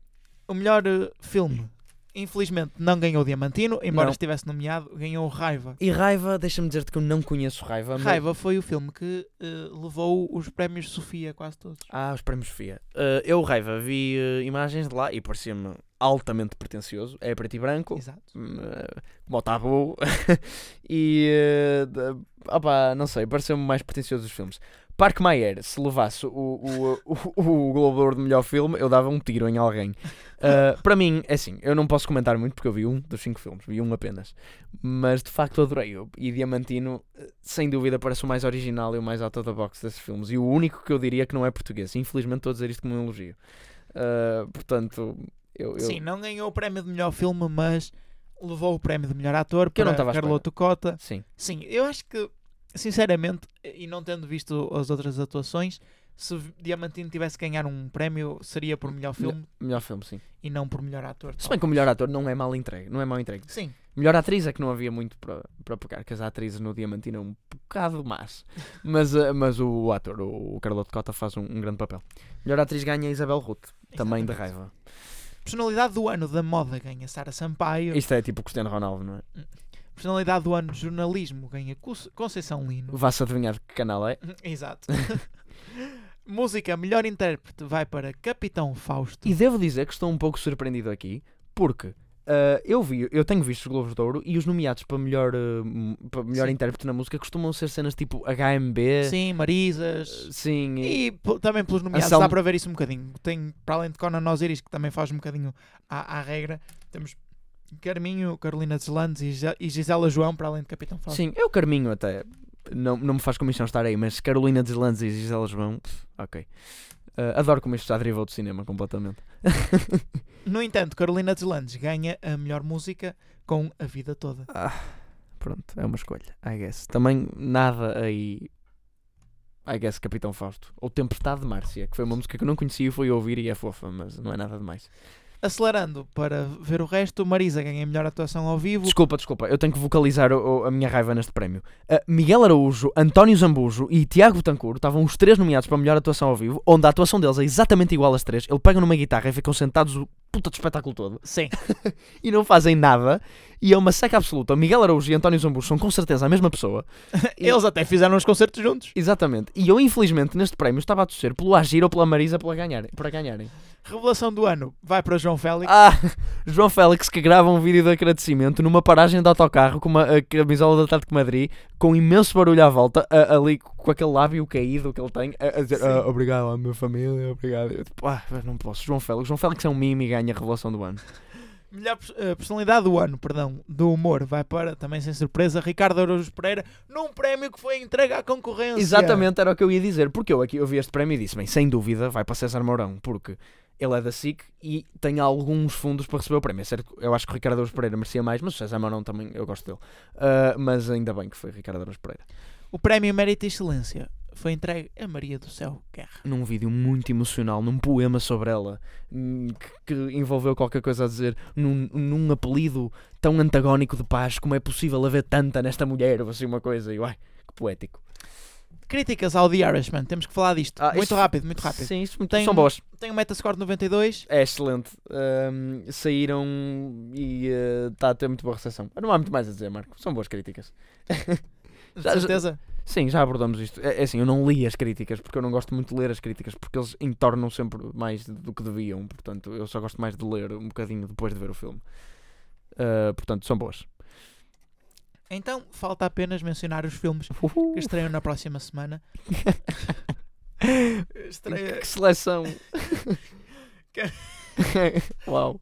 O melhor eh, filme, infelizmente, não ganhou o Diamantino, embora Não. estivesse nomeado, ganhou Raiva. E Raiva, deixa-me dizer-te que eu não conheço Raiva. mas- Raiva foi o filme que eh, levou os prémios Sofia quase todos. Ah, os prémios Sofia. Ah, eu, Raiva, vi ah, imagens de lá e parecia-me altamente pretencioso. É preto e branco. Exato. hum, como o tabu. e. da- opá, não sei, pareceu-me mais pretencioso dos filmes. Parque Mayer, se levasse o, o, o, o Globo de Ouro de melhor filme, eu dava um tiro em alguém. Ah, para mim, é assim, eu não posso comentar muito porque eu vi um dos cinco filmes, vi um apenas. Mas de facto adorei-o. E Diamantino, eh, sem dúvida, parece o mais original e o mais out of the box desses filmes. E o único que eu diria que não é português. Infelizmente, estou a dizer isto como um elogio. Ah, portanto, eu. eu- Sim, não ganhou o prémio de melhor filme, mas levou o prémio de melhor ator Que eu não para. Carloto Cota. Sim. Sim, eu acho que, sinceramente, e não tendo visto as outras atuações, se Diamantino tivesse que ganhar um prémio, seria por melhor filme Melhor filme, sim. e não por melhor ator. Se bem que o melhor ator não é mal entregue. Não é mal entregue. Sim, Melhor atriz é que não havia muito para, para pegar, que as atrizes no Diamantino é um bocado más. Mas, eh, mas o, ator, o, Carloto Cota, faz um, um grande papel. Melhor atriz ganha a Isabel Ruth, também de Exatamente. raiva. Personalidade do ano da moda ganha Sara Sampaio. Isto é tipo Cristiano Ronaldo, não é? Personalidade do ano de jornalismo ganha Conceição Lino. Vá-se adivinhar de que canal é. Exato. Música, melhor intérprete vai para Capitão Fausto. E devo dizer que estou um pouco surpreendido aqui, porque ah, eu vi, eu tenho visto os Globos de Ouro e os nomeados para melhor, ah, m- para melhor Sim. intérprete na música costumam ser cenas tipo HMB. Sim, Marisas. Sim, e- E também pelos nomeados dá para ver isso um bocadinho. Tem, para além de Conan Osiris, que também faz um bocadinho à, à regra, temos Carminho, Carolina Deslandes e, Gise- e Gisela João, para além de Capitão Fausto. Sim, eu Carminho até. Não, não me faz comissão estar aí, mas Carolina Deslandes e Gisela João, ok. Ah, adoro como isto já derivou do cinema completamente. No entanto, Carolina Deslandes ganha a melhor música com A Vida Toda. Ah, pronto, é uma escolha, I guess. Também nada aí. I guess Capitão Fausto. Ou Tempestade de Márcia, que foi uma música que eu não conhecia e fui ouvir e é fofa, mas não é nada demais. Acelerando para ver o resto, Marisa ganha a melhor atuação ao vivo. Desculpa, desculpa, eu tenho que vocalizar o- o- a minha raiva neste prémio. Ah, Miguel Araújo, António Zambujo e Tiago Betancourt estavam os três nomeados para a melhor atuação ao vivo, onde a atuação deles é exatamente igual às três. Ele pegam numa guitarra e ficam sentados o puta de espetáculo todo Sim, e não fazem nada. E é uma seca absoluta. Miguel Araújo e António Zambujo são com certeza a mesma pessoa. Eles até fizeram uns concertos juntos. Exatamente. E eu, infelizmente, neste prémio estava a torcer pelo Agir ou pela Marisa para ganharem. Para ganharem. Revelação do ano vai para João Félix. Ah, João Félix que grava um vídeo de agradecimento numa paragem de autocarro com uma a camisola do Atlético de Madrid, com imenso barulho à volta, a- ali com aquele lábio caído que ele tem, a, a dizer. "Ah, obrigado à minha família, obrigado. Eu, tipo, ah, não posso. João Félix. João Félix é um mime e ganha a revelação do ano. Melhor eh, personalidade do ano, perdão, do humor, vai para, também sem surpresa, Ricardo Araújo Pereira, num prémio que foi entregue à concorrência. Exatamente era o que eu ia dizer, porque eu aqui eu vi este prémio e disse, bem, sem dúvida vai para César Mourão, porque ele é da SIC e tem alguns fundos para receber o prémio. É certo, eu acho que o Ricardo Araújo Pereira merecia mais, mas o César Mourão também eu gosto dele. Ah, mas ainda bem que foi Ricardo Araújo Pereira. O prémio Mérito e Excelência foi entregue a Maria do Céu Guerra. Num vídeo muito emocional, num poema sobre ela, hum, que, que envolveu qualquer coisa a dizer, num, num apelido tão antagónico de paz, como é possível haver tanta nesta mulher, ou assim uma coisa, e uai, que poético. Críticas ao The Irishman, temos que falar disto. Ah, muito isso- rápido, muito rápido. Sim, isso Tem são um- boas. Tem um Metascore de 92. É excelente. Ahm, saíram e está a ter muito boa recepção. Não há muito mais a dizer, Marco. São boas críticas. De certeza. Sim, já abordamos isto. É, é assim, eu não li as críticas porque eu não gosto muito de ler as críticas porque eles entornam sempre mais do que deviam. Portanto, eu só gosto mais de ler um bocadinho depois de ver o filme. Ah, portanto, são boas. Então, falta apenas mencionar os filmes que estreiam na próxima semana. Estreia. Que seleção! Uau!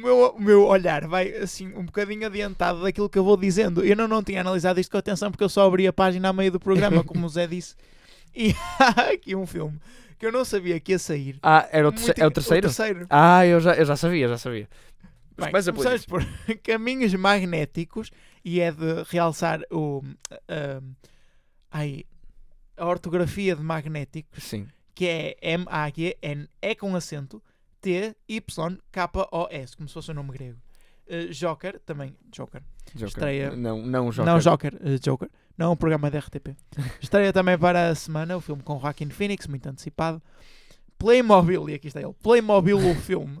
É o meu, o meu olhar vai assim um bocadinho adiantado daquilo que eu vou dizendo. Eu não, não tinha analisado isto com atenção porque eu só abri a página a meio do programa, como o Zé disse. E há aqui um filme que eu não sabia que ia sair. Ah, era o, Muito é o terceiro? terceiro. Ah, eu já, eu já sabia, já sabia. Mas Bem, começamos por Caminhos Magnéticos e é de realçar o, ah, ai, a ortografia de magnéticos, Sim. que é M-A-G-N-E com acento T-Y-K-O-S, como se fosse o nome grego. Uh, Joker, também Joker. Joker. Estreia- Não, não Joker. Não Joker, uh, Joker. Não um programa da RTP. Estreia também para a semana o filme com Joaquin Phoenix, muito antecipado. Playmobil, e aqui está ele. Playmobil, o filme.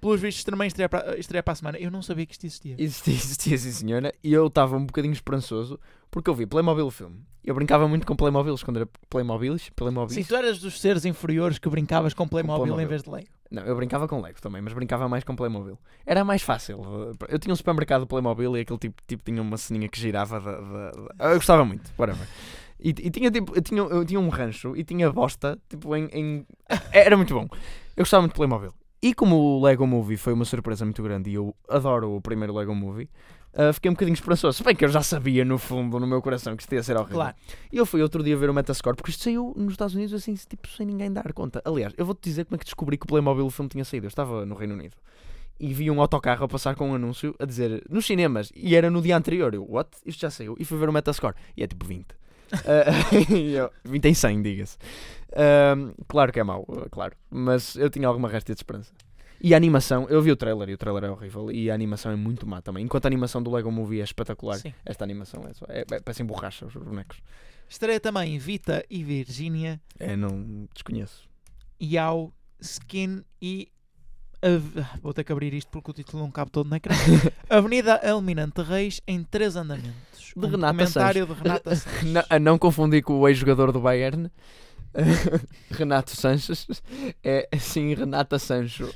Pelos vistos também estreia para, estreia para a semana. Eu não sabia que isto existia. Existia, existia sim senhora, e eu estava um bocadinho esperançoso porque eu vi Playmobil o filme. Eu brincava muito com Playmobiles quando era Playmobiles, Playmobiles. Sim, tu eras dos seres inferiores que brincavas com Playmobil, Playmobil. em vez de Lego. Não, eu brincava com Lego também, mas brincava mais com Playmobil. Era mais fácil. Eu tinha um supermercado Playmobil e aquele tipo, tipo tinha uma ceninha que girava. Da, da- da- Eu gostava muito, whatever. E, e tinha tipo, eu tinha, eu tinha um rancho e tinha bosta, tipo, em, em- Era muito bom. Eu gostava muito de Playmobil. E como o Lego Movie foi uma surpresa muito grande e eu adoro o primeiro Lego Movie, ah, fiquei um bocadinho esperançoso. Se bem que eu já sabia no fundo, no meu coração, que isto ia ser horrível. Claro. E eu fui outro dia ver o Metascore, porque isto saiu nos Estados Unidos assim, tipo, sem ninguém dar conta. Aliás, eu vou-te dizer como é que descobri que o Playmobil o filme tinha saído. Eu estava no Reino Unido e vi um autocarro a passar com um anúncio a dizer nos cinemas e era no dia anterior. Eu, what? Isto já saiu. E fui ver o Metascore e é tipo 20. Ah, e eu, 20 em 100, diga-se. Ahm, claro que é mau, ah, claro. Mas eu tinha alguma resta de esperança. E a animação, eu vi o trailer e o trailer é horrível. E a animação é muito má também. Enquanto a animação do Lego Movie é espetacular, Sim. esta animação é, só, é, é, parecem borracha os bonecos. Estreia também Vita e Virgínia, É, não desconheço. Yao, Skin e. Ah, Vou ter que abrir isto porque o título não cabe todo na ecrã. Avenida Almirante Reis em três andamentos. De um Renata documentário de Renata Sanches. Não- a não confundir com o ex-jogador do Bayern, Renato Sanches, é sim Renata Sancho,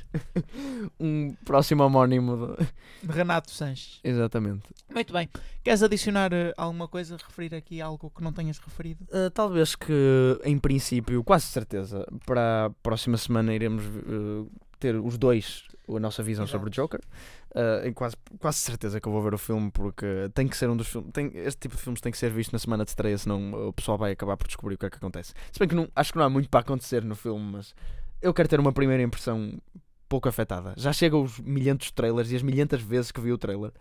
um próximo homónimo. de- De Renato Sanches. Exatamente. Muito bem. Queres adicionar eh, alguma coisa? Referir aqui algo que não tenhas referido? Uh, talvez que, em princípio, quase certeza, para a próxima semana iremos uh, ter os dois a nossa visão Exato. sobre o Joker. Uh, e quase, quase certeza que eu vou ver o filme porque tem que ser um dos filmes. Tem, este tipo de filmes tem que ser visto na semana de estreia, senão o pessoal vai acabar por descobrir o que é que acontece. Se bem que não, acho que não há muito para acontecer no filme, mas eu quero ter uma primeira impressão pouco afetada. Já chegam os milhentos trailers e as milhentas vezes que vi o trailer.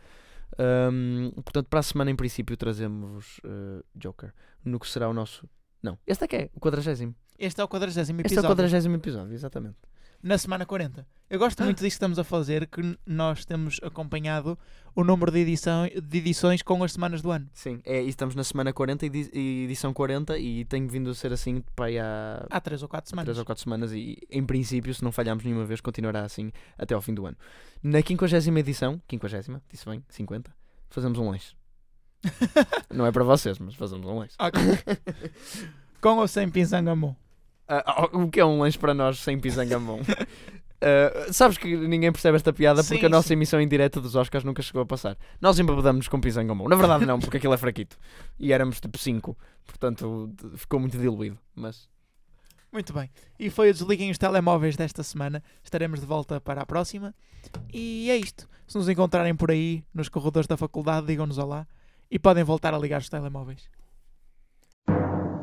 Um, portanto, para a semana, em princípio, trazemos uh, Joker no que será o nosso. Não, este é que é, o quadragésimo. Este é o 40 Este é o episódio. quadragésimo episódio, exatamente. Na semana 40. Eu gosto muito disso que estamos a fazer, que nós temos acompanhado o número de, edição, de edições com as semanas do ano. Sim, é, e estamos na semana 40 e di- edição 40 e tem vindo a ser assim para aí há Há 3 ou 4 semanas. 3 ou 4 semanas e em princípio, se não falharmos nenhuma vez, continuará assim até ao fim do ano. Na 50 edição, 50, disse bem, 50, fazemos um lanche. Não é para vocês, mas fazemos um lanche. Ok. Com ou sem pinzangamon? Ah, o que é um lanche para nós sem pisangamão? Uh, sabes que ninguém percebe esta piada porque Sim, a nossa sim. emissão em direto dos Oscars nunca chegou a passar. Nós embebedamos com pisangamão. Na verdade, não, porque aquilo é fraquito. E éramos tipo 5, portanto ficou muito diluído. Mas Muito bem. E foi o Desliguem os Telemóveis desta semana. Estaremos de volta para a próxima. E é isto. Se nos encontrarem por aí, nos corredores da faculdade, digam-nos olá. E podem voltar a ligar os telemóveis.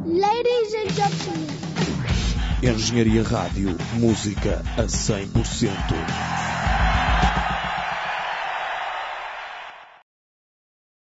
Ladies and gentlemen. Engenharia Rádio, música a 100%.